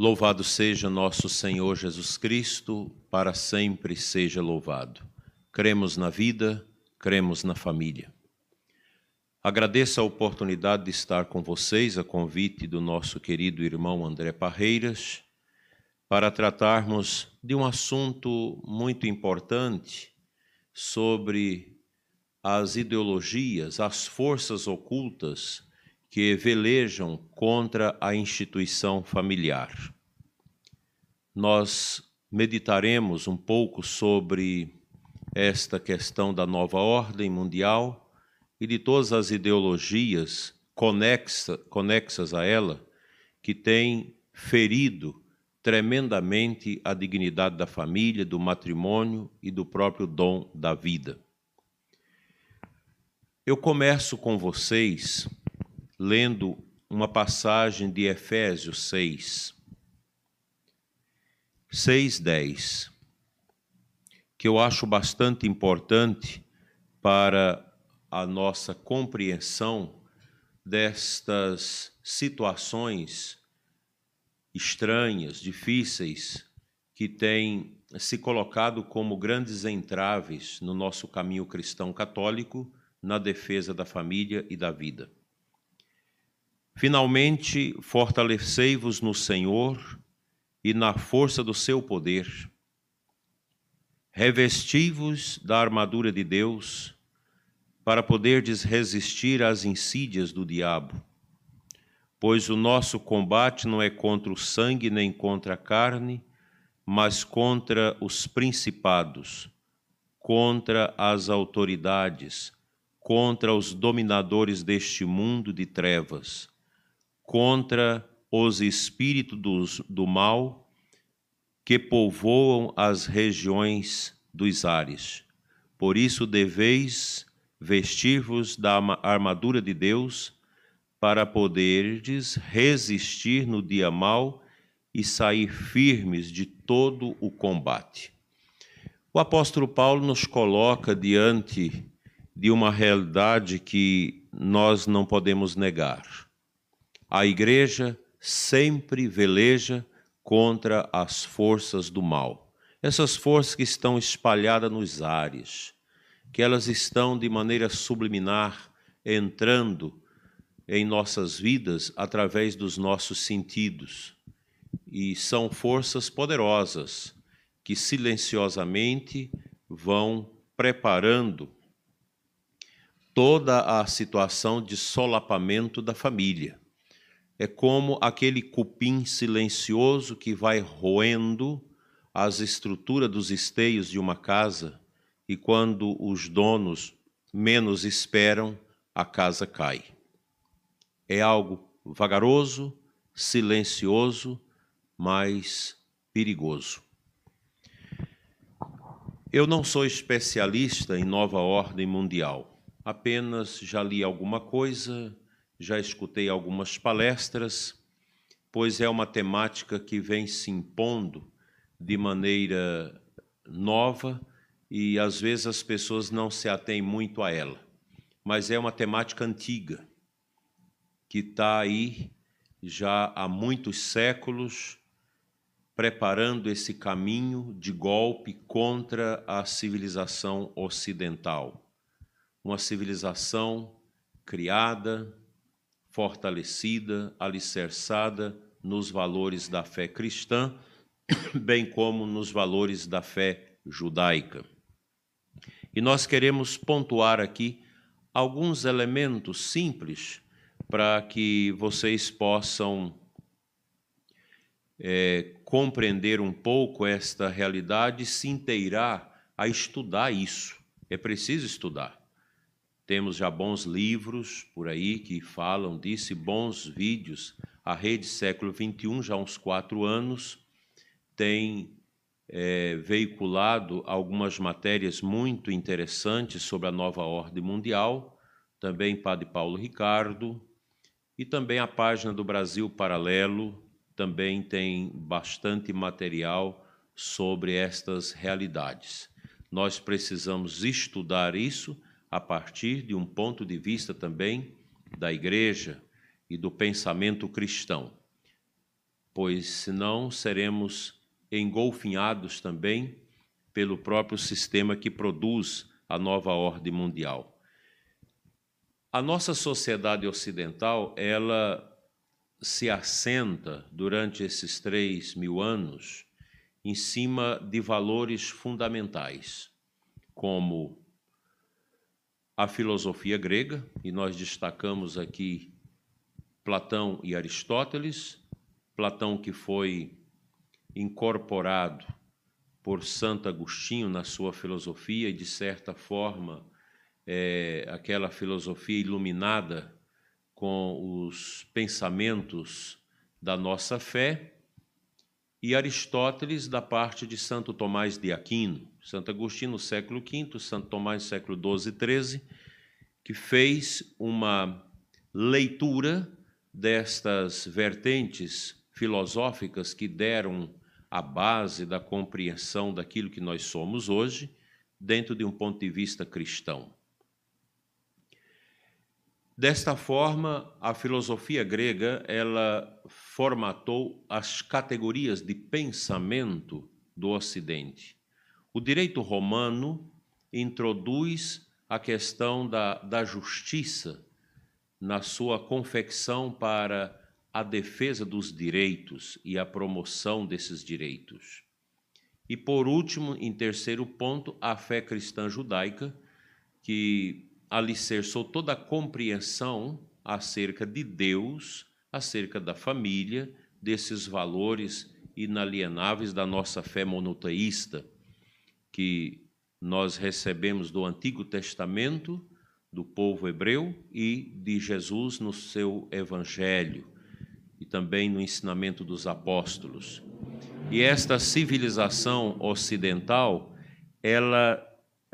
Louvado seja nosso Senhor Jesus Cristo, para sempre seja louvado. Cremos na vida, cremos na família. Agradeço a oportunidade de estar com vocês, a convite do nosso querido irmão André Parreiras, para tratarmos de um assunto muito importante sobre as ideologias, as forças ocultas que velejam contra a instituição familiar. Nós meditaremos um pouco sobre esta questão da nova ordem mundial e de todas as ideologias conexa, conexas a ela que têm ferido tremendamente a dignidade da família, do matrimônio e do próprio dom da vida. Eu começo com vocês lendo uma passagem de Efésios 6, 6, 10, que eu acho bastante importante para a nossa compreensão destas situações estranhas, difíceis, que têm se colocado como grandes entraves no nosso caminho cristão católico na defesa da família e da vida. Finalmente, fortalecei-vos no Senhor e na força do seu poder. Revesti-vos da armadura de Deus, para poderdes resistir às insídias do diabo. Pois o nosso combate não é contra o sangue nem contra a carne, mas contra os principados, contra as autoridades, contra os dominadores deste mundo de trevas contra os espíritos do mal que povoam as regiões dos ares. Por isso deveis vestir-vos da armadura de Deus para poderdes resistir no dia mau e sair firmes de todo o combate. O apóstolo Paulo nos coloca diante de uma realidade que nós não podemos negar a igreja sempre veleja contra as forças do mal. Essas forças que estão espalhadas nos ares, que elas estão de maneira subliminar entrando em nossas vidas através dos nossos sentidos. E são forças poderosas que silenciosamente vão preparando toda a situação de solapamento da família é como aquele cupim silencioso que vai roendo as estruturas dos esteios de uma casa e quando os donos menos esperam, a casa cai. É algo vagaroso, silencioso, mas perigoso. Eu não sou especialista em nova ordem mundial, apenas já li alguma coisa já escutei algumas palestras, pois é uma temática que vem se impondo de maneira nova e às vezes as pessoas não se atêm muito a ela. Mas é uma temática antiga, que está aí já há muitos séculos preparando esse caminho de golpe contra a civilização ocidental. Uma civilização criada, fortalecida, alicerçada nos valores da fé cristã, bem como nos valores da fé judaica. E nós queremos pontuar aqui alguns elementos simples para que vocês possam é, compreender um pouco esta realidade e se inteirar a estudar isso. É preciso estudar. Temos já bons livros por aí que falam disso, bons vídeos. A Rede Século XXI, já há uns quatro anos, tem é, veiculado algumas matérias muito interessantes sobre a nova ordem mundial, também Padre Paulo Ricardo, e também a página do Brasil Paralelo também tem bastante material sobre estas realidades. Nós precisamos estudar isso a partir de um ponto de vista também da igreja e do pensamento cristão. pois senão seremos engolfinhados também pelo próprio sistema que produz a nova ordem mundial. A nossa sociedade ocidental, ela se assenta durante esses três mil anos em cima de valores fundamentais, como a filosofia grega, e nós destacamos aqui Platão e Aristóteles, Platão que foi incorporado por Santo Agostinho na sua filosofia e, de certa forma, é, aquela filosofia iluminada com os pensamentos da nossa fé, e Aristóteles da parte de Santo Tomás de Aquino, Santo Agostinho no século V, Santo Tomás no século XII e XIII, que fez uma leitura destas vertentes filosóficas que deram a base da compreensão daquilo que nós somos hoje, dentro de um ponto de vista cristão. Desta forma, a filosofia grega, ela formatou as categorias de pensamento do Ocidente. O direito romano introduz a questão da, da justiça na sua confecção para a defesa dos direitos e a promoção desses direitos. E por último, em terceiro ponto, a fé cristã judaica, que alicerçou toda a compreensão acerca de Deus, acerca da família, desses valores inalienáveis da nossa fé monoteísta, que nós recebemos do Antigo Testamento, do povo hebreu e de Jesus no seu evangelho e também no ensinamento dos apóstolos. E esta civilização ocidental, ela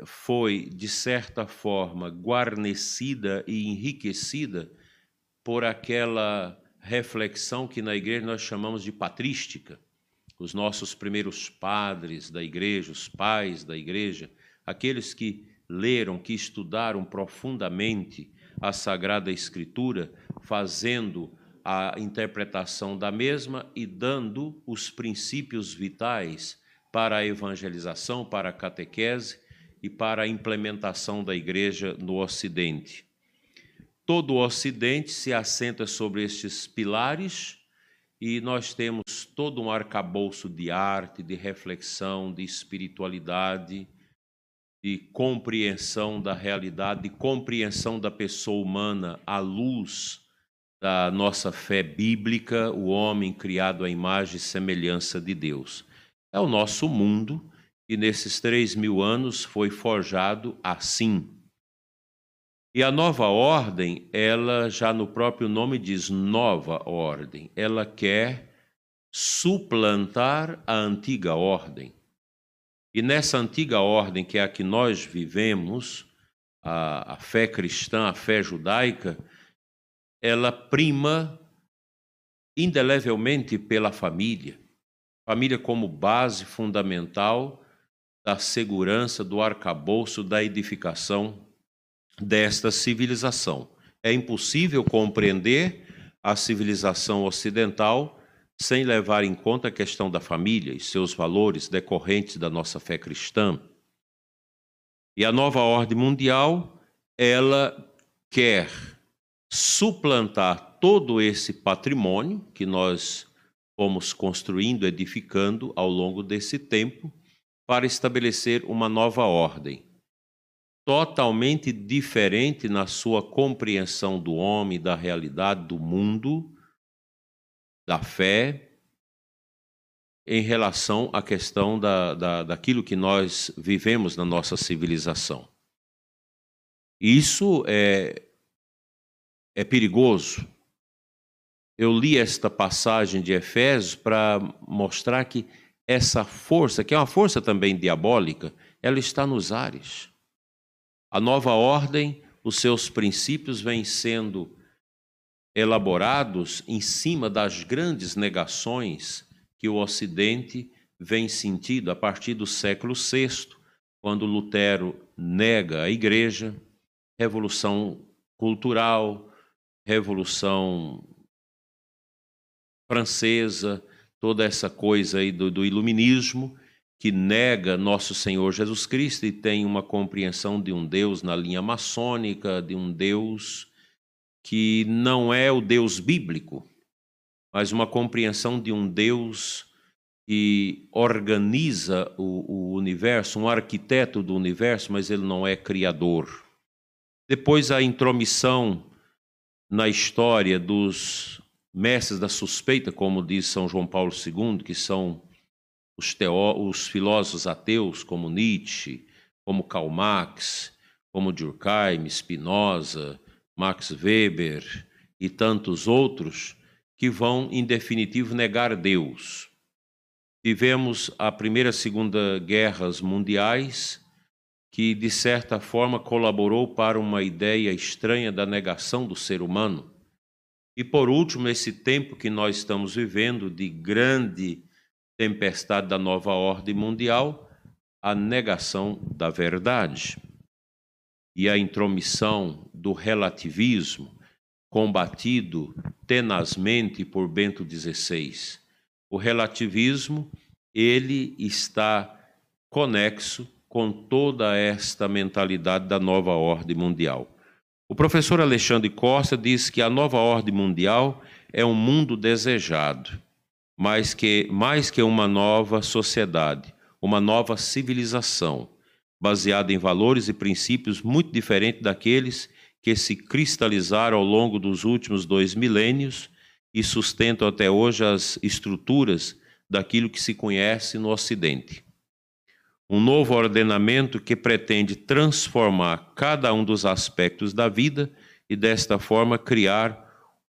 foi, de certa forma, guarnecida e enriquecida por aquela reflexão que na igreja nós chamamos de patrística. Os nossos primeiros padres da igreja, os pais da igreja, aqueles que leram, que estudaram profundamente a Sagrada Escritura, fazendo a interpretação da mesma e dando os princípios vitais para a evangelização, para a catequese e para a implementação da igreja no Ocidente. Todo o Ocidente se assenta sobre estes pilares e nós temos todo um arcabouço de arte, de reflexão, de espiritualidade, de compreensão da realidade, de compreensão da pessoa humana à luz da nossa fé bíblica, o homem criado à imagem e semelhança de Deus. É o nosso mundo e nesses três mil anos foi forjado assim. E a nova ordem, ela já no próprio nome diz nova ordem, ela quer suplantar a antiga ordem. E nessa antiga ordem, que é a que nós vivemos, a, a fé cristã, a fé judaica, ela prima indelevelmente pela família. Família como base fundamental da segurança, do arcabouço, da edificação desta civilização. É impossível compreender a civilização ocidental sem levar em conta a questão da família e seus valores decorrentes da nossa fé cristã. E a nova ordem mundial, ela quer suplantar todo esse patrimônio que nós fomos construindo, edificando ao longo desse tempo para estabelecer uma nova ordem, totalmente diferente na sua compreensão do homem, da realidade do mundo, da fé, em relação à questão da, da, daquilo que nós vivemos na nossa civilização. Isso é, é perigoso. Eu li esta passagem de Efésios para mostrar que essa força, que é uma força também diabólica, ela está nos ares. A nova ordem, os seus princípios vêm sendo elaborados em cima das grandes negações que o Ocidente vem sentindo a partir do século VI, quando Lutero nega a igreja, revolução cultural, revolução francesa, toda essa coisa aí do, do iluminismo que nega nosso Senhor Jesus Cristo e tem uma compreensão de um Deus na linha maçônica, de um Deus que não é o Deus bíblico, mas uma compreensão de um Deus que organiza o, o universo, um arquiteto do universo, mas ele não é criador. Depois a intromissão na história dos mestres da suspeita, como diz São João Paulo II, que são os, teó os filósofos ateus, como Nietzsche, como Karl Marx, como Durkheim, Spinoza, Max Weber e tantos outros, que vão, em definitivo, negar Deus. Tivemos a Primeira e Segunda Guerras Mundiais, que, de certa forma, colaborou para uma ideia estranha da negação do ser humano. E, por último, esse tempo que nós estamos vivendo de grande tempestade da nova ordem mundial, a negação da verdade e a intromissão do relativismo, combatido tenazmente por Bento XVI. O relativismo, ele está conexo com toda esta mentalidade da nova ordem mundial. O professor Alexandre Costa diz que a nova ordem mundial é um mundo desejado mais que, mais que uma nova sociedade, uma nova civilização, baseada em valores e princípios muito diferentes daqueles que se cristalizaram ao longo dos últimos dois milênios e sustentam até hoje as estruturas daquilo que se conhece no Ocidente. Um novo ordenamento que pretende transformar cada um dos aspectos da vida e, desta forma, criar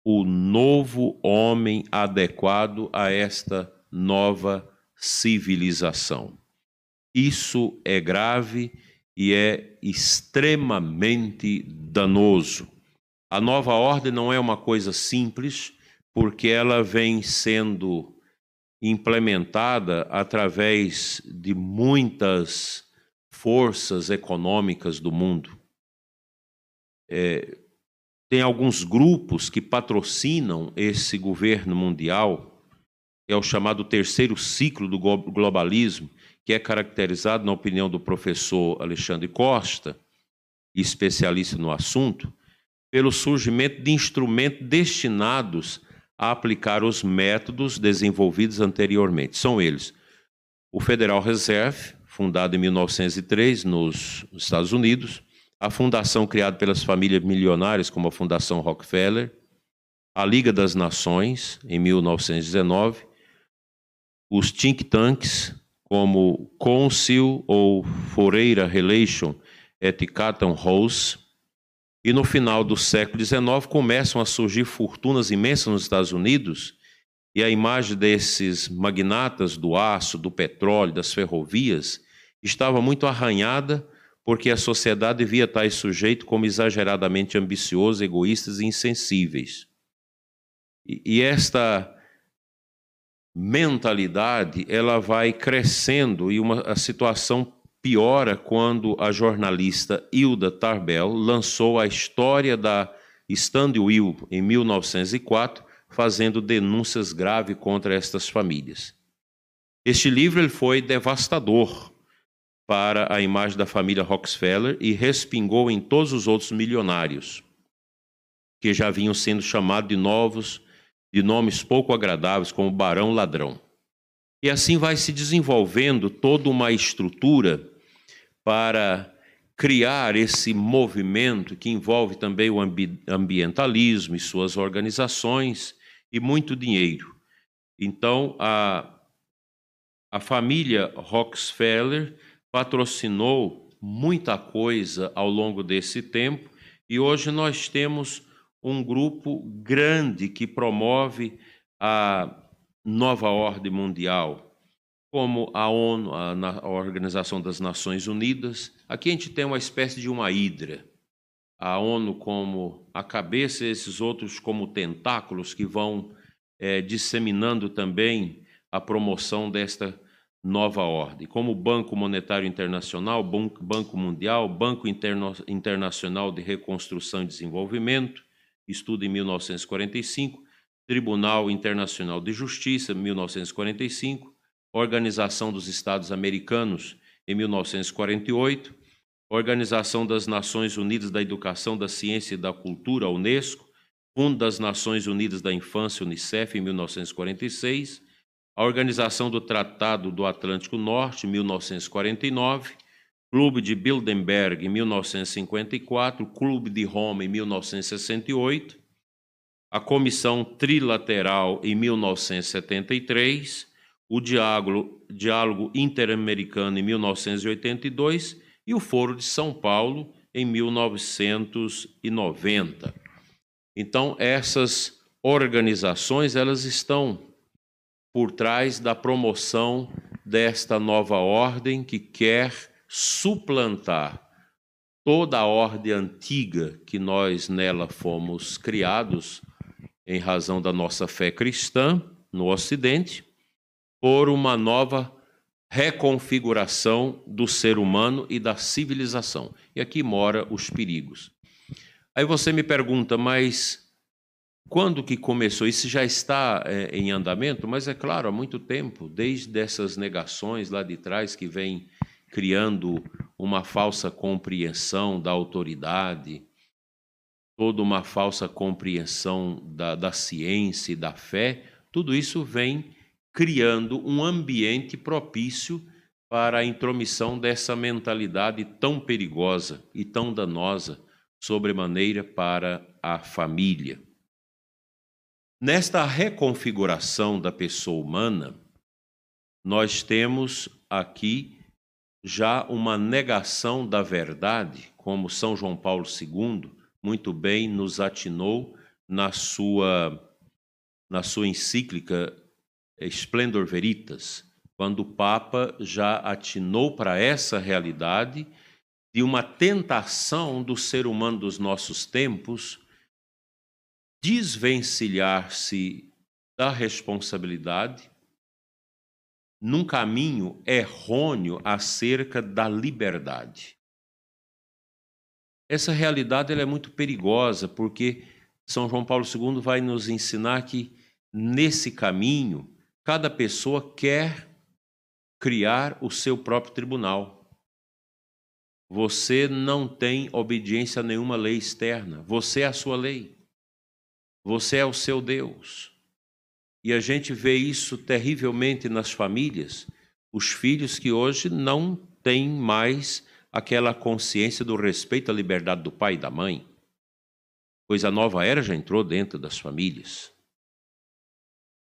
o novo homem adequado a esta nova civilização. Isso é grave e é extremamente danoso. A nova ordem não é uma coisa simples, porque ela vem sendo implementada através de muitas forças econômicas do mundo. É, tem alguns grupos que patrocinam esse governo mundial, é o chamado terceiro ciclo do globalismo, que é caracterizado, na opinião do professor Alexandre Costa, especialista no assunto, pelo surgimento de instrumentos destinados a aplicar os métodos desenvolvidos anteriormente. São eles o Federal Reserve, fundado em 1903 nos Estados Unidos, a fundação criada pelas famílias milionárias, como a Fundação Rockefeller, a Liga das Nações, em 1919, os think tanks, como Council ou Foreira Relation et Chatham House, e no final do século XIX começam a surgir fortunas imensas nos Estados Unidos, e a imagem desses magnatas do aço, do petróleo, das ferrovias, estava muito arranhada porque a sociedade via tais sujeitos como exageradamente ambiciosos, egoístas e insensíveis. E, e esta mentalidade ela vai crescendo e uma, a situação piora quando a jornalista Hilda Tarbell lançou a história da Stand Will em 1904, fazendo denúncias graves contra estas famílias. Este livro ele foi devastador para a imagem da família Rockefeller e respingou em todos os outros milionários, que já vinham sendo chamados de novos, de nomes pouco agradáveis, como Barão Ladrão. E assim vai se desenvolvendo toda uma estrutura para criar esse movimento que envolve também o ambientalismo e suas organizações e muito dinheiro. Então, a, a família Rockefeller patrocinou muita coisa ao longo desse tempo e hoje nós temos um grupo grande que promove a nova ordem mundial, como a ONU, a, a Organização das Nações Unidas. Aqui a gente tem uma espécie de uma hidra. A ONU como a cabeça, esses outros como tentáculos que vão é, disseminando também a promoção desta nova ordem, como o Banco Monetário Internacional, Banco Mundial, Banco Interno Internacional de Reconstrução e Desenvolvimento, estudo em 1945, Tribunal Internacional de Justiça, 1945, Organização dos Estados Americanos, em 1948, Organização das Nações Unidas da Educação, da Ciência e da Cultura, Unesco, Fundo das Nações Unidas da Infância, Unicef, em 1946, a Organização do Tratado do Atlântico Norte, 1949, Clube de Bilderberg, em 1954, Clube de Roma, em 1968, a Comissão Trilateral, em 1973, o Diálogo, Diálogo Interamericano, em 1982, e o Foro de São Paulo, em 1990. Então, essas organizações, elas estão por trás da promoção desta nova ordem que quer suplantar toda a ordem antiga que nós nela fomos criados em razão da nossa fé cristã no Ocidente, por uma nova reconfiguração do ser humano e da civilização. E aqui mora os perigos. Aí você me pergunta, mas quando que começou? Isso já está é, em andamento, mas é claro, há muito tempo, desde essas negações lá de trás que vem criando uma falsa compreensão da autoridade, toda uma falsa compreensão da, da ciência e da fé, tudo isso vem criando um ambiente propício para a intromissão dessa mentalidade tão perigosa e tão danosa, sobremaneira para a família. Nesta reconfiguração da pessoa humana, nós temos aqui já uma negação da verdade, como São João Paulo II muito bem nos atinou na sua na sua encíclica Splendor Veritas, quando o Papa já atinou para essa realidade de uma tentação do ser humano dos nossos tempos desvencilhar-se da responsabilidade num caminho errôneo acerca da liberdade. Essa realidade é muito perigosa, porque São João Paulo II vai nos ensinar que nesse caminho cada pessoa quer criar o seu próprio tribunal. Você não tem obediência a nenhuma lei externa, você é a sua lei. Você é o seu Deus. E a gente vê isso terrivelmente nas famílias, os filhos que hoje não têm mais aquela consciência do respeito à liberdade do pai e da mãe. Pois a nova era já entrou dentro das famílias.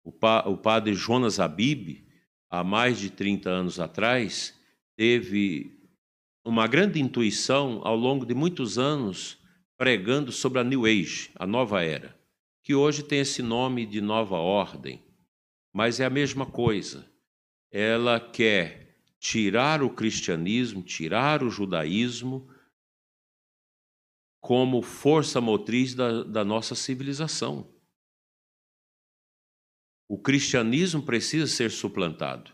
O, pa, o padre Jonas Abib, há mais de 30 anos atrás, teve uma grande intuição ao longo de muitos anos pregando sobre a New Age, a nova era que hoje tem esse nome de nova ordem, mas é a mesma coisa. Ela quer tirar o cristianismo, tirar o judaísmo como força motriz da, da nossa civilização. O cristianismo precisa ser suplantado,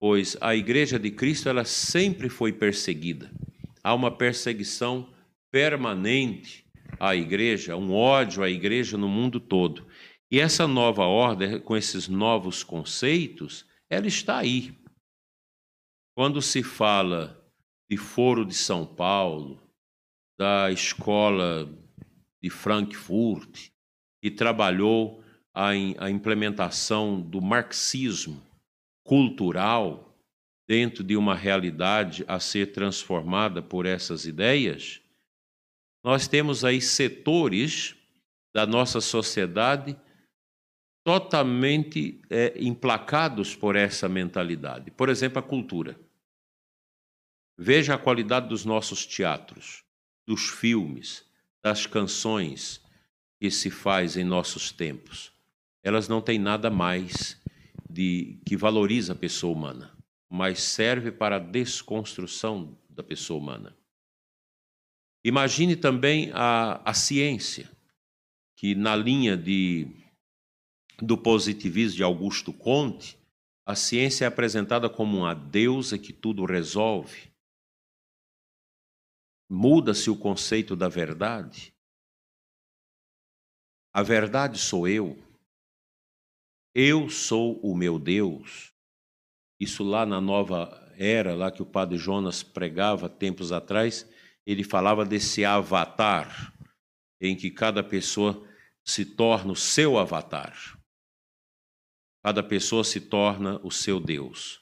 pois a igreja de Cristo ela sempre foi perseguida. Há uma perseguição permanente à igreja, um ódio à igreja no mundo todo. E essa nova ordem, com esses novos conceitos, ela está aí. Quando se fala de Foro de São Paulo, da escola de Frankfurt, que trabalhou a, a implementação do marxismo cultural dentro de uma realidade a ser transformada por essas ideias, nós temos aí setores da nossa sociedade totalmente é, emplacados por essa mentalidade. Por exemplo, a cultura. Veja a qualidade dos nossos teatros, dos filmes, das canções que se faz em nossos tempos. Elas não têm nada mais de que valoriza a pessoa humana, mas serve para a desconstrução da pessoa humana. Imagine também a, a ciência, que na linha de, do positivismo de Augusto Conte, a ciência é apresentada como uma deusa que tudo resolve. Muda-se o conceito da verdade. A verdade sou eu. Eu sou o meu Deus. Isso lá na nova era, lá que o padre Jonas pregava tempos atrás, ele falava desse avatar, em que cada pessoa se torna o seu avatar. Cada pessoa se torna o seu Deus.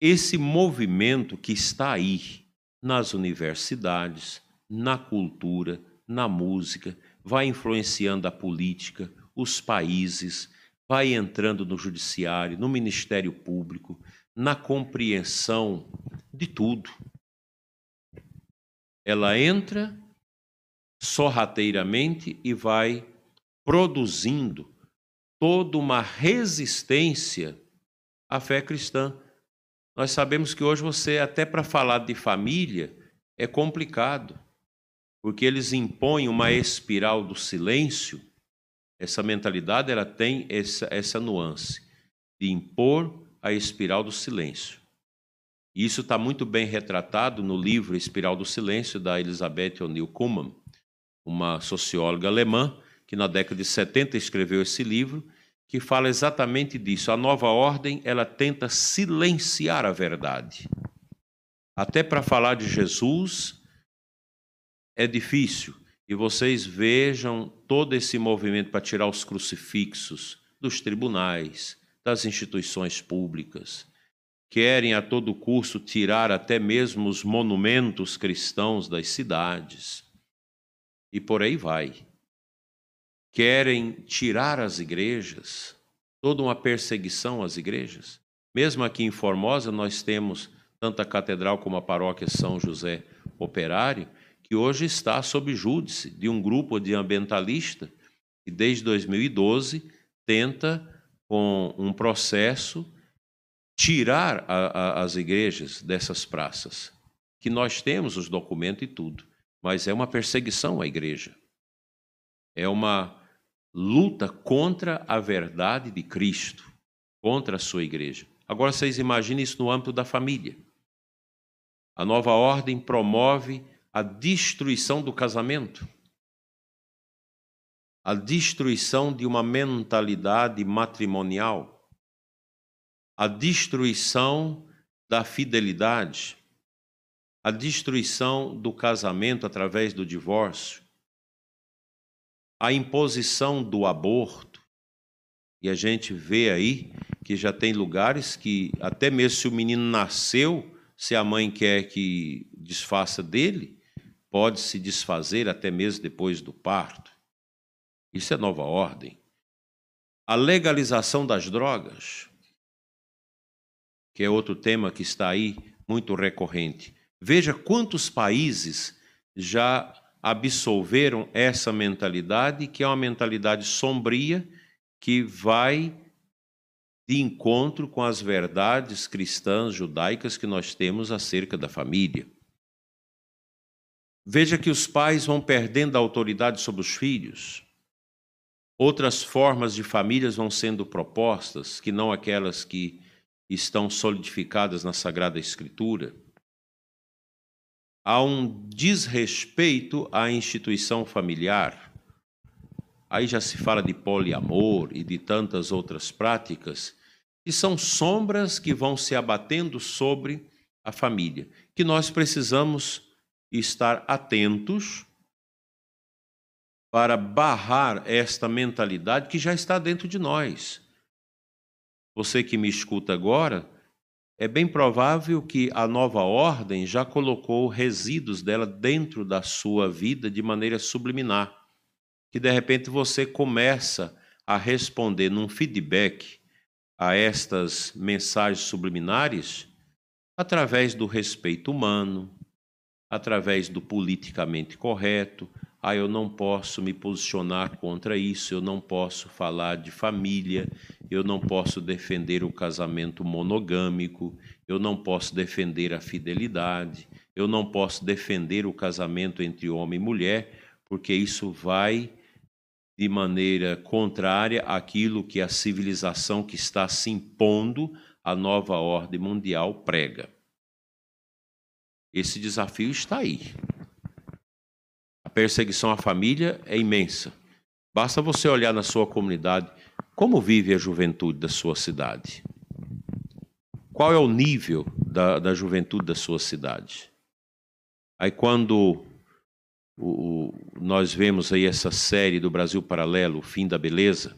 Esse movimento que está aí nas universidades, na cultura, na música, vai influenciando a política, os países, vai entrando no judiciário, no Ministério Público, na compreensão de tudo. Ela entra sorrateiramente e vai produzindo toda uma resistência à fé cristã. Nós sabemos que hoje você, até para falar de família, é complicado, porque eles impõem uma espiral do silêncio. Essa mentalidade ela tem essa, essa nuance de impor a espiral do silêncio. E isso está muito bem retratado no livro Espiral do Silêncio, da Elizabeth O'Neill Kuhlmann, uma socióloga alemã que na década de 70 escreveu esse livro, que fala exatamente disso. A nova ordem, ela tenta silenciar a verdade. Até para falar de Jesus é difícil. E vocês vejam todo esse movimento para tirar os crucifixos dos tribunais, das instituições públicas. Querem a todo custo tirar até mesmo os monumentos cristãos das cidades. E por aí vai. Querem tirar as igrejas, toda uma perseguição às igrejas. Mesmo aqui em Formosa, nós temos tanto a catedral como a paróquia São José Operário, que hoje está sob júdice de um grupo de ambientalista que desde 2012 tenta com um processo, tirar a, a, as igrejas dessas praças. Que nós temos os documentos e tudo, mas é uma perseguição à igreja. É uma luta contra a verdade de Cristo, contra a sua igreja. Agora vocês imaginem isso no âmbito da família. A nova ordem promove a destruição do casamento. A destruição de uma mentalidade matrimonial, a destruição da fidelidade, a destruição do casamento através do divórcio, a imposição do aborto. E a gente vê aí que já tem lugares que, até mesmo se o menino nasceu, se a mãe quer que desfaça dele, pode se desfazer até mesmo depois do parto. Isso é nova ordem. A legalização das drogas, que é outro tema que está aí muito recorrente. Veja quantos países já absolveram essa mentalidade, que é uma mentalidade sombria que vai de encontro com as verdades cristãs judaicas que nós temos acerca da família. Veja que os pais vão perdendo a autoridade sobre os filhos. Outras formas de famílias vão sendo propostas, que não aquelas que estão solidificadas na Sagrada Escritura. Há um desrespeito à instituição familiar. Aí já se fala de poliamor e de tantas outras práticas, que são sombras que vão se abatendo sobre a família, que nós precisamos estar atentos para barrar esta mentalidade que já está dentro de nós. Você que me escuta agora, é bem provável que a nova ordem já colocou resíduos dela dentro da sua vida de maneira subliminar. Que de repente você começa a responder num feedback a estas mensagens subliminares através do respeito humano, através do politicamente correto, ah, eu não posso me posicionar contra isso, eu não posso falar de família, eu não posso defender o casamento monogâmico, eu não posso defender a fidelidade, eu não posso defender o casamento entre homem e mulher, porque isso vai de maneira contrária àquilo que a civilização que está se impondo à nova ordem mundial prega. Esse desafio está aí perseguição à família é imensa. Basta você olhar na sua comunidade Como vive a juventude da sua cidade? Qual é o nível da, da juventude da sua cidade? Aí quando o, nós vemos aí essa série do Brasil Paralelo, o Fim da Beleza,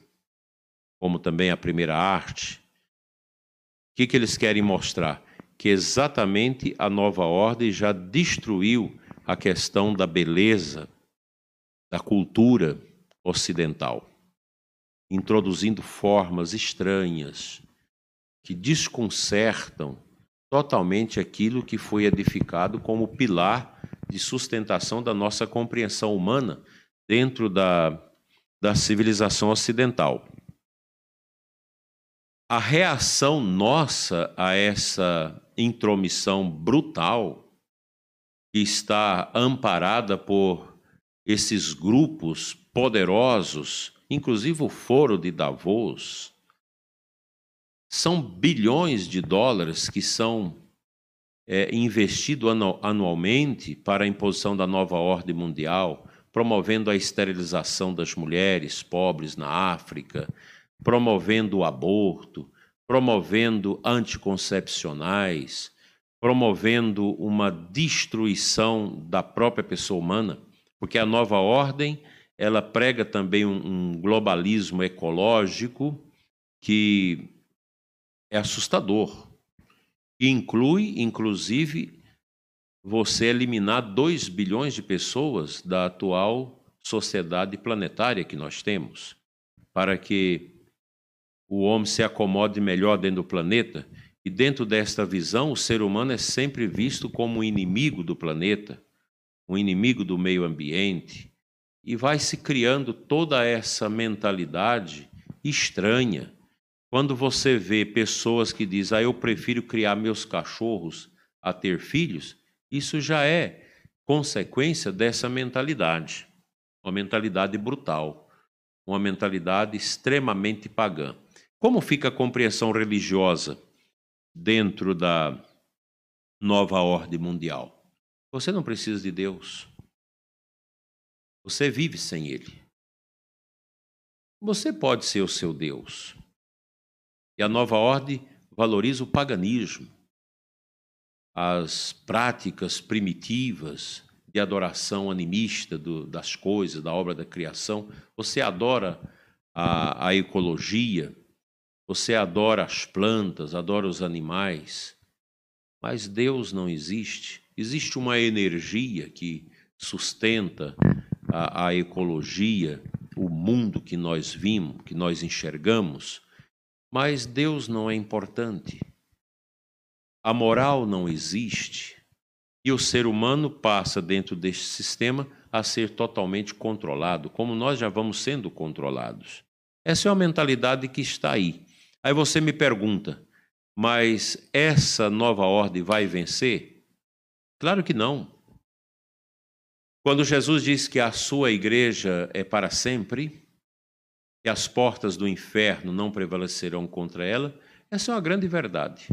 como também a primeira arte, o que, que eles querem mostrar? Que exatamente a nova ordem já destruiu a questão da beleza, da cultura ocidental, introduzindo formas estranhas que desconcertam totalmente aquilo que foi edificado como pilar de sustentação da nossa compreensão humana dentro da, da civilização ocidental. A reação nossa a essa intromissão brutal, que está amparada por esses grupos poderosos, inclusive o Foro de Davos, são bilhões de dólares que são é, investido anualmente para a imposição da nova ordem mundial, promovendo a esterilização das mulheres pobres na África, promovendo o aborto, promovendo anticoncepcionais, promovendo uma destruição da própria pessoa humana, porque a nova ordem ela prega também um, um globalismo ecológico que é assustador inclui, inclusive, você eliminar 2 bilhões de pessoas da atual sociedade planetária que nós temos, para que o homem se acomode melhor dentro do planeta. E dentro desta visão, o ser humano é sempre visto como um inimigo do planeta, um inimigo do meio ambiente, e vai se criando toda essa mentalidade estranha quando você vê pessoas que dizem, ah, eu prefiro criar meus cachorros a ter filhos, isso já é consequência dessa mentalidade, uma mentalidade brutal, uma mentalidade extremamente pagã. Como fica a compreensão religiosa dentro da nova ordem mundial? Você não precisa de Deus. Você vive sem Ele. Você pode ser o seu Deus. E a nova ordem valoriza o paganismo, as práticas primitivas de adoração animista do, das coisas, da obra da criação. Você adora a, a ecologia, você adora as plantas, adora os animais, mas Deus não existe. Existe uma energia que sustenta a, a ecologia, o mundo que nós vimos, que nós enxergamos mas Deus não é importante. A moral não existe. E o ser humano passa dentro deste sistema a ser totalmente controlado, como nós já vamos sendo controlados. Essa é uma mentalidade que está aí. Aí você me pergunta, mas essa nova ordem vai vencer? Claro que não. Quando Jesus diz que a sua igreja é para sempre, e as portas do inferno não prevalecerão contra ela, essa é uma grande verdade.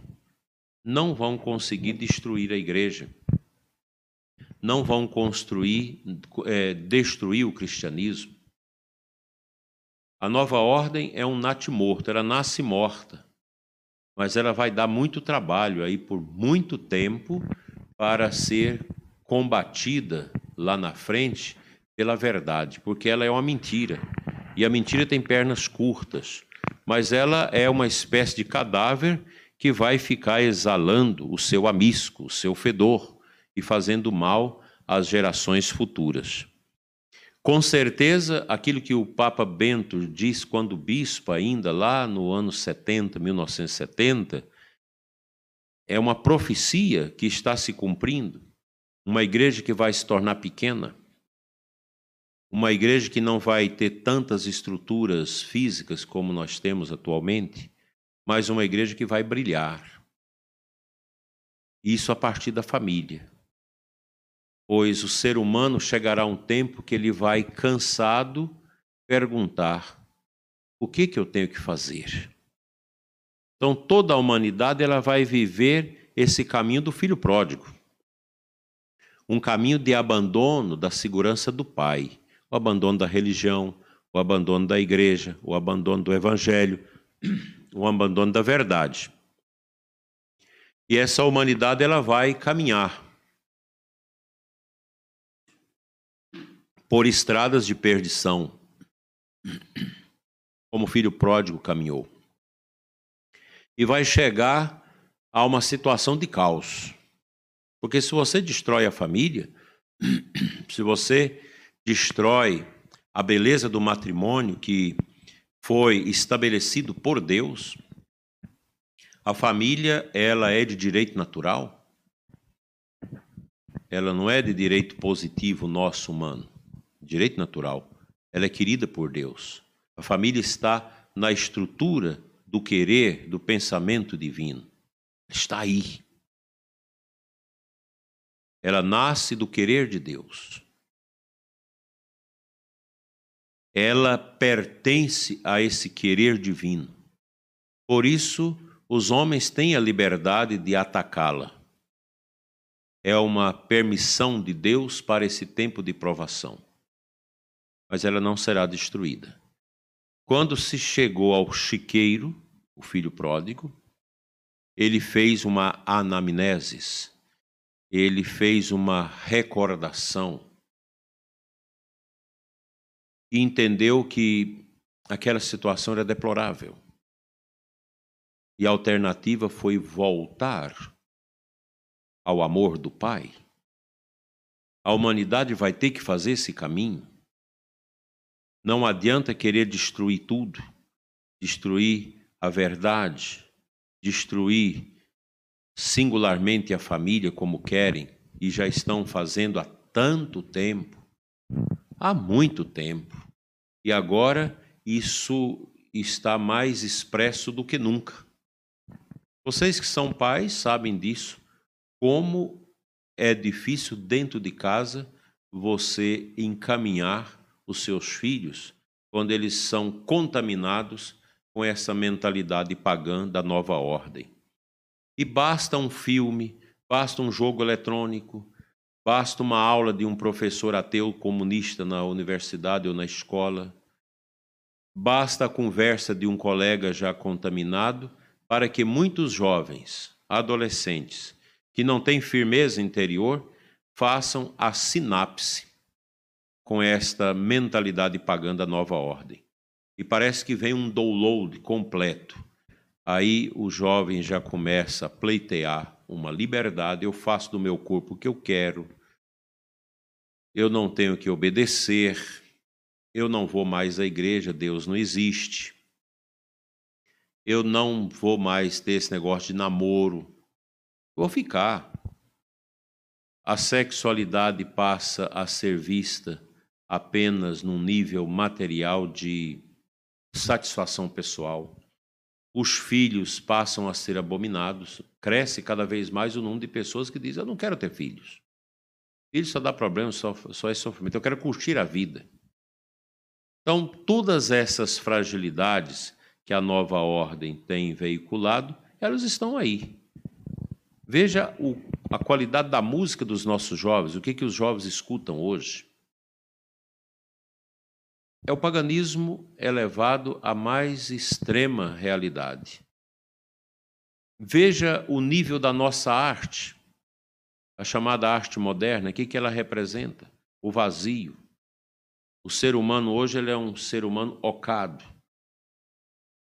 Não vão conseguir destruir a igreja, não vão construir, é, destruir o cristianismo. A nova ordem é um natimorto, ela nasce morta, mas ela vai dar muito trabalho aí por muito tempo para ser combatida lá na frente pela verdade, porque ela é uma mentira. E a mentira tem pernas curtas, mas ela é uma espécie de cadáver que vai ficar exalando o seu amisco, o seu fedor e fazendo mal às gerações futuras. Com certeza, aquilo que o Papa Bento diz quando bispo, ainda lá no ano 70, 1970, é uma profecia que está se cumprindo. Uma igreja que vai se tornar pequena, uma igreja que não vai ter tantas estruturas físicas como nós temos atualmente, mas uma igreja que vai brilhar. Isso a partir da família. Pois o ser humano chegará um tempo que ele vai cansado perguntar: o que que eu tenho que fazer? Então toda a humanidade ela vai viver esse caminho do filho pródigo. Um caminho de abandono da segurança do pai o abandono da religião, o abandono da igreja, o abandono do evangelho, o abandono da verdade. E essa humanidade ela vai caminhar por estradas de perdição, como o filho pródigo caminhou. E vai chegar a uma situação de caos. Porque se você destrói a família, se você destrói a beleza do matrimônio que foi estabelecido por Deus, a família ela é de direito natural? Ela não é de direito positivo nosso humano, direito natural. Ela é querida por Deus. A família está na estrutura do querer, do pensamento divino. Está aí. Ela nasce do querer de Deus. Ela pertence a esse querer divino. Por isso, os homens têm a liberdade de atacá-la. É uma permissão de Deus para esse tempo de provação. Mas ela não será destruída. Quando se chegou ao chiqueiro, o filho pródigo, ele fez uma anamnesis, ele fez uma recordação e entendeu que aquela situação era deplorável. E a alternativa foi voltar ao amor do Pai. A humanidade vai ter que fazer esse caminho. Não adianta querer destruir tudo, destruir a verdade, destruir singularmente a família como querem e já estão fazendo há tanto tempo há muito tempo. E agora isso está mais expresso do que nunca. Vocês que são pais sabem disso, como é difícil dentro de casa você encaminhar os seus filhos quando eles são contaminados com essa mentalidade pagã da nova ordem. E basta um filme, basta um jogo eletrônico, basta uma aula de um professor ateu comunista na universidade ou na escola, basta a conversa de um colega já contaminado para que muitos jovens, adolescentes, que não têm firmeza interior, façam a sinapse com esta mentalidade pagã da nova ordem. E parece que vem um download completo. Aí o jovem já começa a pleitear uma liberdade, eu faço do meu corpo o que eu quero, eu não tenho que obedecer, eu não vou mais à igreja, Deus não existe. Eu não vou mais ter esse negócio de namoro. Vou ficar. A sexualidade passa a ser vista apenas num nível material de satisfação pessoal. Os filhos passam a ser abominados. Cresce cada vez mais o número de pessoas que dizem: Eu não quero ter filhos. Filho só dá problema, só, só é sofrimento. Eu quero curtir a vida. Então, todas essas fragilidades que a nova ordem tem veiculado, elas estão aí. Veja o, a qualidade da música dos nossos jovens, o que, que os jovens escutam hoje. É o paganismo elevado à mais extrema realidade. Veja o nível da nossa arte, a chamada arte moderna, o que, que ela representa? O vazio. O ser humano hoje ele é um ser humano ocado.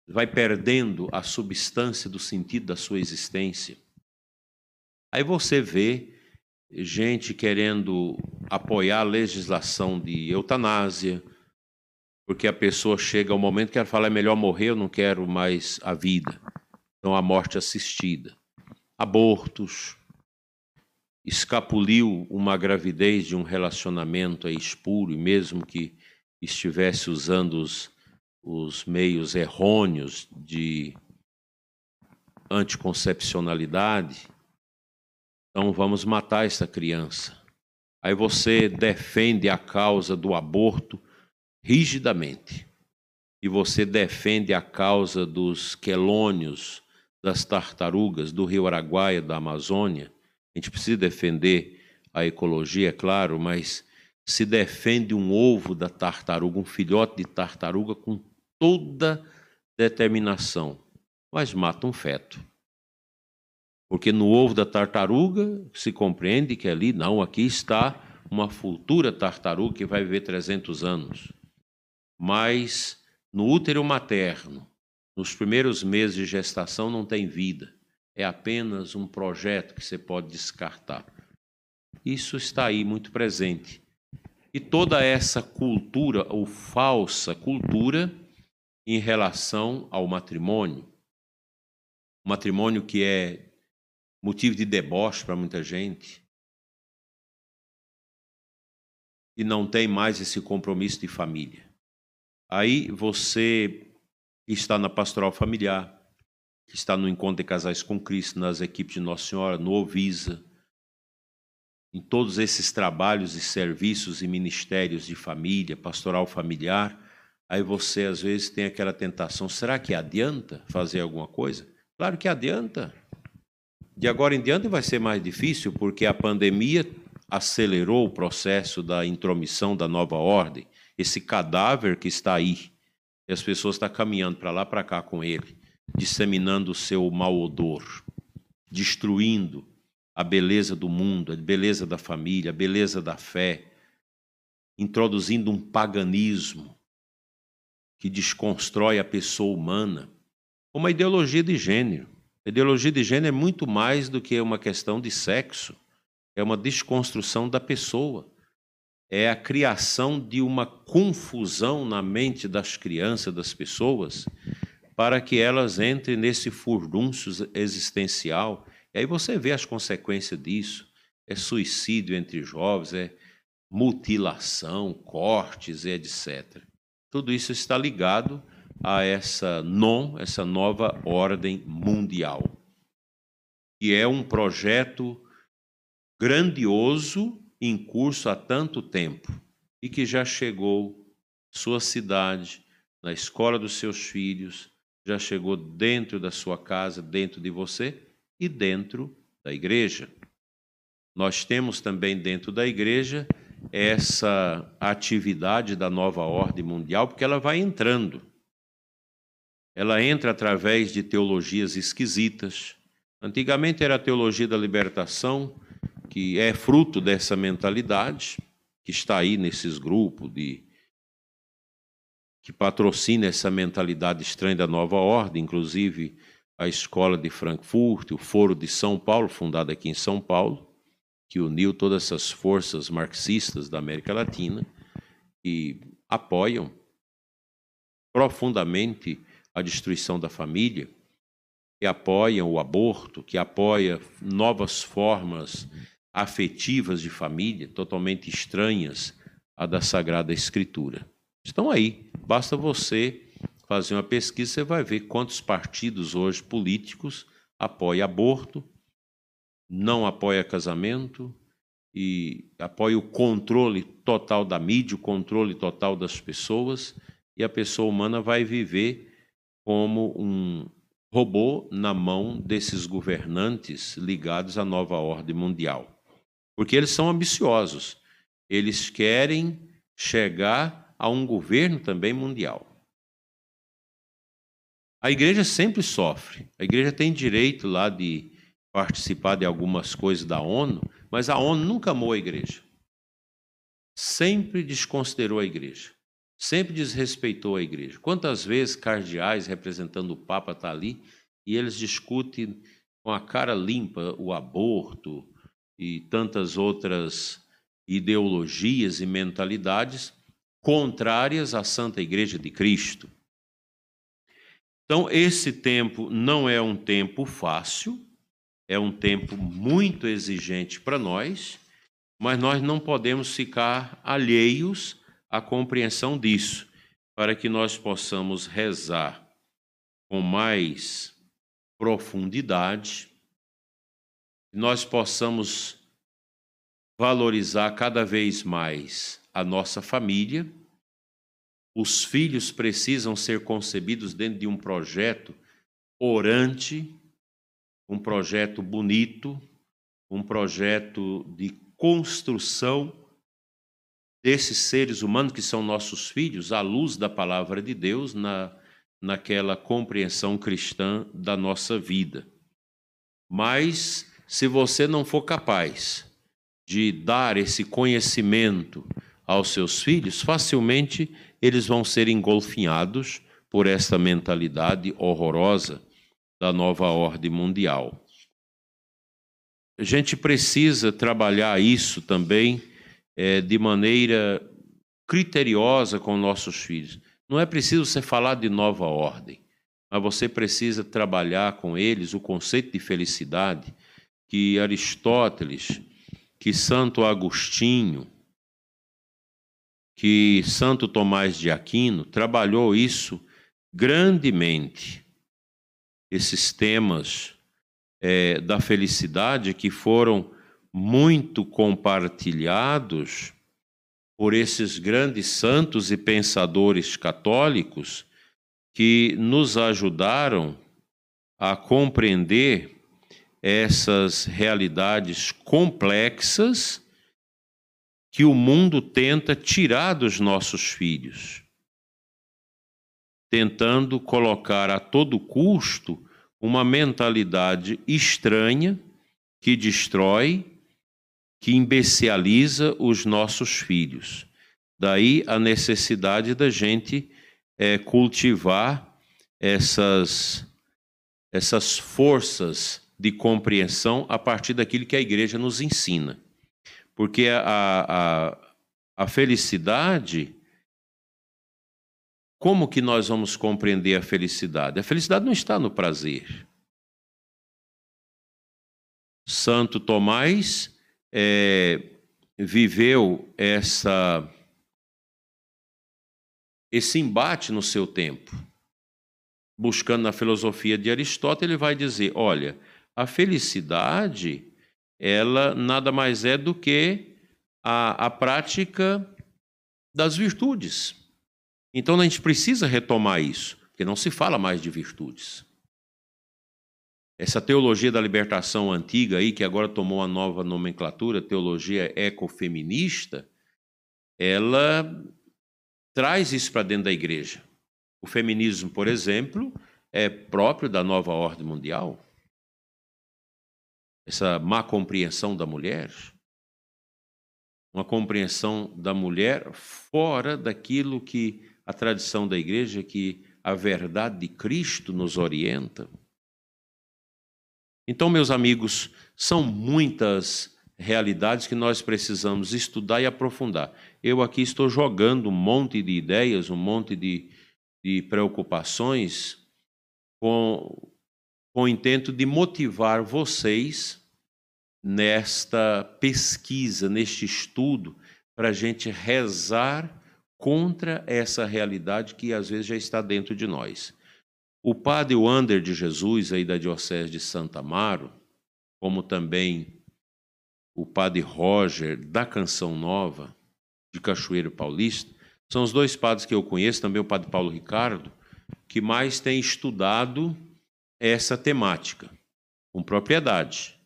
Vai perdendo a substância do sentido da sua existência. Aí você vê gente querendo apoiar a legislação de eutanásia, porque a pessoa chega ao momento que ela fala é melhor morrer, eu não quero mais a vida. Então a morte assistida. Abortos. Escapuliu uma gravidez de um relacionamento espúrio, mesmo que estivesse usando os, os meios errôneos de anticoncepcionalidade. Então vamos matar essa criança. Aí você defende a causa do aborto rigidamente. E você defende a causa dos quelônios, das tartarugas, do rio Araguaia, da Amazônia. A gente precisa defender a ecologia, é claro, mas se defende um ovo da tartaruga, um filhote de tartaruga com toda determinação, mas mata um feto. Porque no ovo da tartaruga se compreende que ali, não, aqui está uma futura tartaruga que vai viver 300 anos. Mas no útero materno, nos primeiros meses de gestação, não tem vida. É apenas um projeto que você pode descartar. Isso está aí muito presente. E toda essa cultura, ou falsa cultura, em relação ao matrimônio, o matrimônio que é motivo de deboche para muita gente, e não tem mais esse compromisso de família. Aí você está na pastoral familiar, está no encontro de casais com Cristo, nas equipes de Nossa Senhora, no Ovisa, em todos esses trabalhos e serviços e ministérios de família, pastoral familiar, aí você às vezes tem aquela tentação: será que adianta fazer alguma coisa? Claro que adianta. De agora em diante vai ser mais difícil, porque a pandemia acelerou o processo da intromissão da nova ordem. Esse cadáver que está aí, e as pessoas estão caminhando para lá para cá com ele, disseminando o seu mau odor, destruindo a beleza do mundo, a beleza da família, a beleza da fé, introduzindo um paganismo que desconstrói a pessoa humana, uma ideologia de gênero. A ideologia de gênero é muito mais do que uma questão de sexo, é uma desconstrução da pessoa. É a criação de uma confusão na mente das crianças, das pessoas, para que elas entrem nesse furdúncio existencial e aí você vê as consequências disso: é suicídio entre jovens, é mutilação, cortes, etc. Tudo isso está ligado a essa non, essa nova ordem mundial, que é um projeto grandioso em curso há tanto tempo e que já chegou sua cidade, na escola dos seus filhos, já chegou dentro da sua casa, dentro de você e dentro da igreja. Nós temos também dentro da igreja essa atividade da nova ordem mundial, porque ela vai entrando. Ela entra através de teologias esquisitas. Antigamente era a teologia da libertação, que é fruto dessa mentalidade, que está aí nesses grupos de que patrocina essa mentalidade estranha da nova ordem, inclusive a Escola de Frankfurt, o Foro de São Paulo, fundado aqui em São Paulo, que uniu todas essas forças marxistas da América Latina e apoiam profundamente a destruição da família, que apoiam o aborto, que apoia novas formas afetivas de família, totalmente estranhas à da Sagrada Escritura. Estão aí, basta você fazer uma pesquisa, você vai ver quantos partidos hoje políticos apoiam aborto, não apoia casamento e apoia o controle total da mídia, o controle total das pessoas, e a pessoa humana vai viver como um robô na mão desses governantes ligados à nova ordem mundial. Porque eles são ambiciosos. Eles querem chegar a um governo também mundial. A igreja sempre sofre. A igreja tem direito lá de participar de algumas coisas da ONU, mas a ONU nunca amou a igreja. Sempre desconsiderou a igreja. Sempre desrespeitou a igreja. Quantas vezes cardeais representando o Papa estão tá ali e eles discutem com a cara limpa o aborto e tantas outras ideologias e mentalidades contrárias à Santa Igreja de Cristo. Então, esse tempo não é um tempo fácil, é um tempo muito exigente para nós, mas nós não podemos ficar alheios à compreensão disso, para que nós possamos rezar com mais profundidade, nós possamos valorizar cada vez mais a nossa família os filhos precisam ser concebidos dentro de um projeto orante, um projeto bonito, um projeto de construção desses seres humanos que são nossos filhos à luz da palavra de Deus na, naquela compreensão cristã da nossa vida. Mas se você não for capaz de dar esse conhecimento aos seus filhos, facilmente eles vão ser engolfinhados por essa mentalidade horrorosa da nova ordem mundial. A gente precisa trabalhar isso também é, de maneira criteriosa com nossos filhos. Não é preciso você falar de nova ordem, mas você precisa trabalhar com eles o conceito de felicidade que Aristóteles, que Santo Agostinho, que Santo Tomás de Aquino trabalhou isso grandemente. Esses temas é, da felicidade que foram muito compartilhados por esses grandes santos e pensadores católicos que nos ajudaram a compreender essas realidades complexas que o mundo tenta tirar dos nossos filhos, tentando colocar a todo custo uma mentalidade estranha que destrói, que imbeciliza os nossos filhos. Daí a necessidade da gente é, cultivar essas, essas forças de compreensão a partir daquilo que a igreja nos ensina. Porque a, a, a felicidade, como que nós vamos compreender a felicidade? A felicidade não está no prazer. Santo Tomás é, viveu essa esse embate no seu tempo. Buscando na filosofia de Aristóteles, ele vai dizer: olha, a felicidade, ela nada mais é do que a, a prática das virtudes. Então a gente precisa retomar isso, porque não se fala mais de virtudes. Essa teologia da libertação antiga aí, que agora tomou uma nova nomenclatura, teologia ecofeminista, ela traz isso para dentro da igreja. O feminismo, por exemplo, é próprio da nova ordem mundial essa má compreensão da mulher, uma compreensão da mulher fora daquilo que a tradição da igreja, que a verdade de Cristo nos orienta. Então, meus amigos, são muitas realidades que nós precisamos estudar e aprofundar. Eu aqui estou jogando um monte de ideias, um monte de, de preocupações com com o intento de motivar vocês nesta pesquisa, neste estudo, para a gente rezar contra essa realidade que às vezes já está dentro de nós. O padre Wander de Jesus, aí da Diocese de Santa Amaro, como também o padre Roger, da Canção Nova, de Cachoeiro Paulista, são os dois padres que eu conheço, também o padre Paulo Ricardo, que mais têm estudado essa temática com propriedade.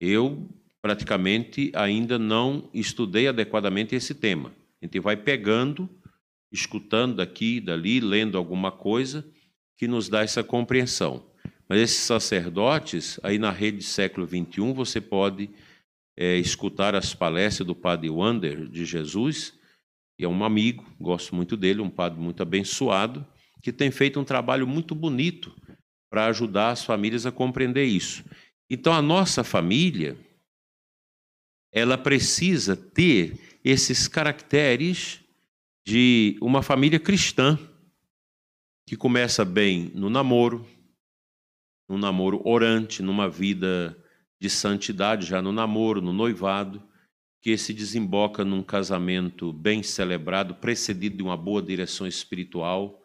Eu praticamente ainda não estudei adequadamente esse tema. A gente vai pegando, escutando daqui dali, lendo alguma coisa que nos dá essa compreensão. Mas esses sacerdotes, aí na rede século XXI, você pode é, escutar as palestras do padre Wander de Jesus, que é um amigo, gosto muito dele, um padre muito abençoado, que tem feito um trabalho muito bonito para ajudar as famílias a compreender isso. Então, a nossa família, ela precisa ter esses caracteres de uma família cristã, que começa bem no namoro, num namoro orante, numa vida de santidade já no namoro, no noivado, que se desemboca num casamento bem celebrado, precedido de uma boa direção espiritual,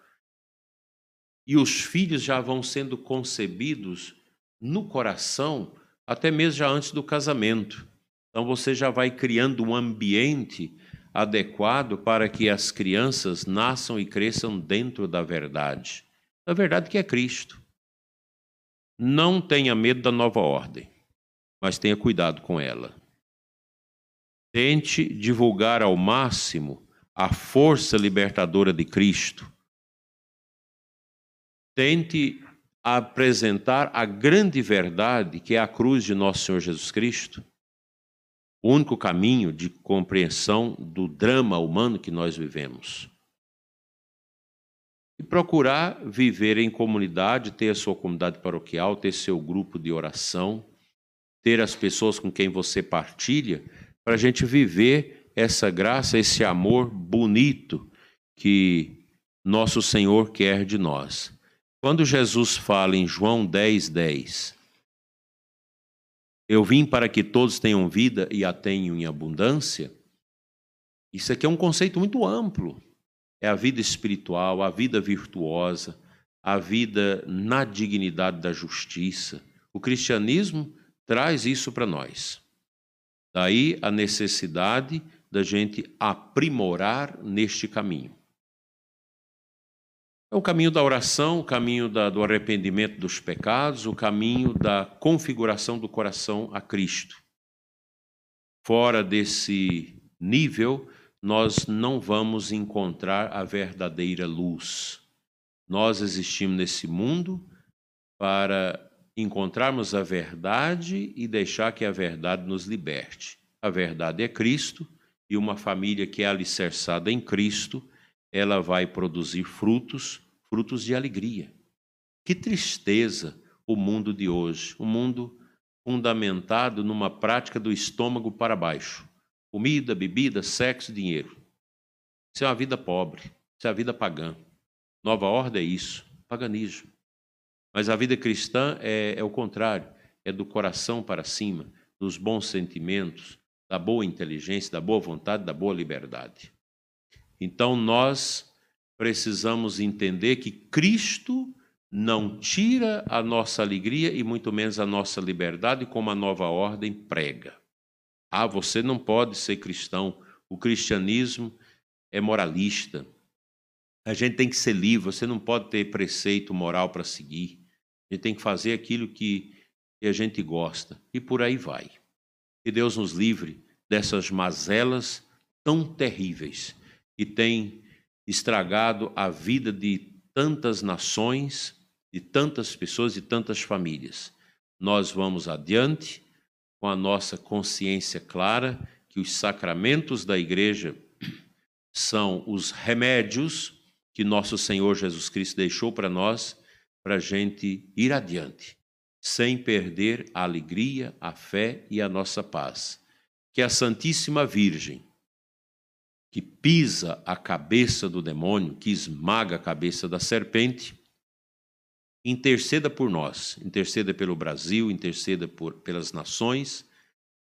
e os filhos já vão sendo concebidos no coração, até mesmo já antes do casamento. Então você já vai criando um ambiente adequado para que as crianças nasçam e cresçam dentro da verdade. Da verdade que é Cristo. Não tenha medo da nova ordem, mas tenha cuidado com ela. Tente divulgar ao máximo a força libertadora de Cristo. Tente apresentar a grande verdade que é a cruz de nosso Senhor Jesus Cristo, o único caminho de compreensão do drama humano que nós vivemos. E procurar viver em comunidade, ter a sua comunidade paroquial, ter seu grupo de oração, ter as pessoas com quem você partilha, para a gente viver essa graça, esse amor bonito que nosso Senhor quer de nós. Quando Jesus fala em João 10, 10, eu vim para que todos tenham vida e a tenham em abundância, isso aqui é um conceito muito amplo. É a vida espiritual, a vida virtuosa, a vida na dignidade da justiça. O cristianismo traz isso para nós. Daí a necessidade da gente aprimorar neste caminho. É o caminho da oração, o caminho da, do arrependimento dos pecados, o caminho da configuração do coração a Cristo. Fora desse nível, nós não vamos encontrar a verdadeira luz. Nós existimos nesse mundo para encontrarmos a verdade e deixar que a verdade nos liberte. A verdade é Cristo e uma família que é alicerçada em Cristo ela vai produzir frutos, frutos de alegria. Que tristeza o mundo de hoje, um mundo fundamentado numa prática do estômago para baixo. Comida, bebida, sexo, dinheiro. Isso é uma vida pobre, isso é a vida pagã. Nova ordem é isso, paganismo. Mas a vida cristã é, é o contrário, é do coração para cima, dos bons sentimentos, da boa inteligência, da boa vontade, da boa liberdade. Então nós precisamos entender que Cristo não tira a nossa alegria e muito menos a nossa liberdade, como a nova ordem prega. Ah, você não pode ser cristão. O cristianismo é moralista. A gente tem que ser livre, você não pode ter preceito moral para seguir. A gente tem que fazer aquilo que, a gente gosta. E por aí vai. Que Deus nos livre dessas mazelas tão terríveis que tem estragado a vida de tantas nações, de tantas pessoas, de tantas famílias. Nós vamos adiante com a nossa consciência clara que os sacramentos da igreja são os remédios que nosso Senhor Jesus Cristo deixou para nós, para a gente ir adiante, sem perder a alegria, a fé e a nossa paz. Que a Santíssima Virgem, que pisa a cabeça do demônio, que esmaga a cabeça da serpente, interceda por nós, interceda pelo Brasil, interceda por, pelas nações,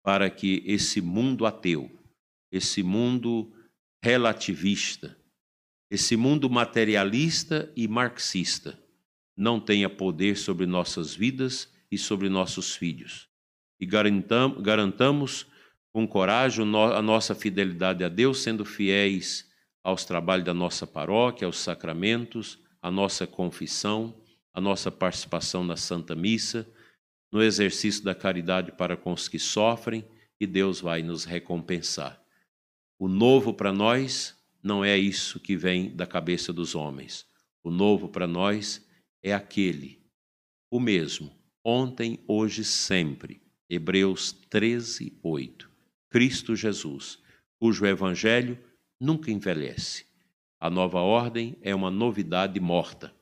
para que esse mundo ateu, esse mundo relativista, esse mundo materialista e marxista não tenha poder sobre nossas vidas e sobre nossos filhos. E garantamos com coragem a nossa fidelidade a Deus, sendo fiéis aos trabalhos da nossa paróquia, aos sacramentos, a nossa confissão, a nossa participação na Santa Missa, no exercício da caridade para com os que sofrem, e Deus vai nos recompensar. O novo para nós não é isso que vem da cabeça dos homens. O novo para nós é aquele, o mesmo, ontem, hoje, sempre. Hebreus 13, 8. Cristo Jesus, cujo evangelho nunca envelhece. A nova ordem é uma novidade morta,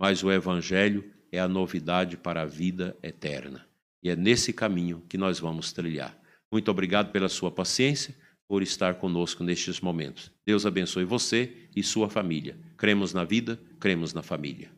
mas o evangelho é a novidade para a vida eterna. E é nesse caminho que nós vamos trilhar. Muito obrigado pela sua paciência, por estar conosco nestes momentos. Deus abençoe você e sua família. Cremos na vida, cremos na família.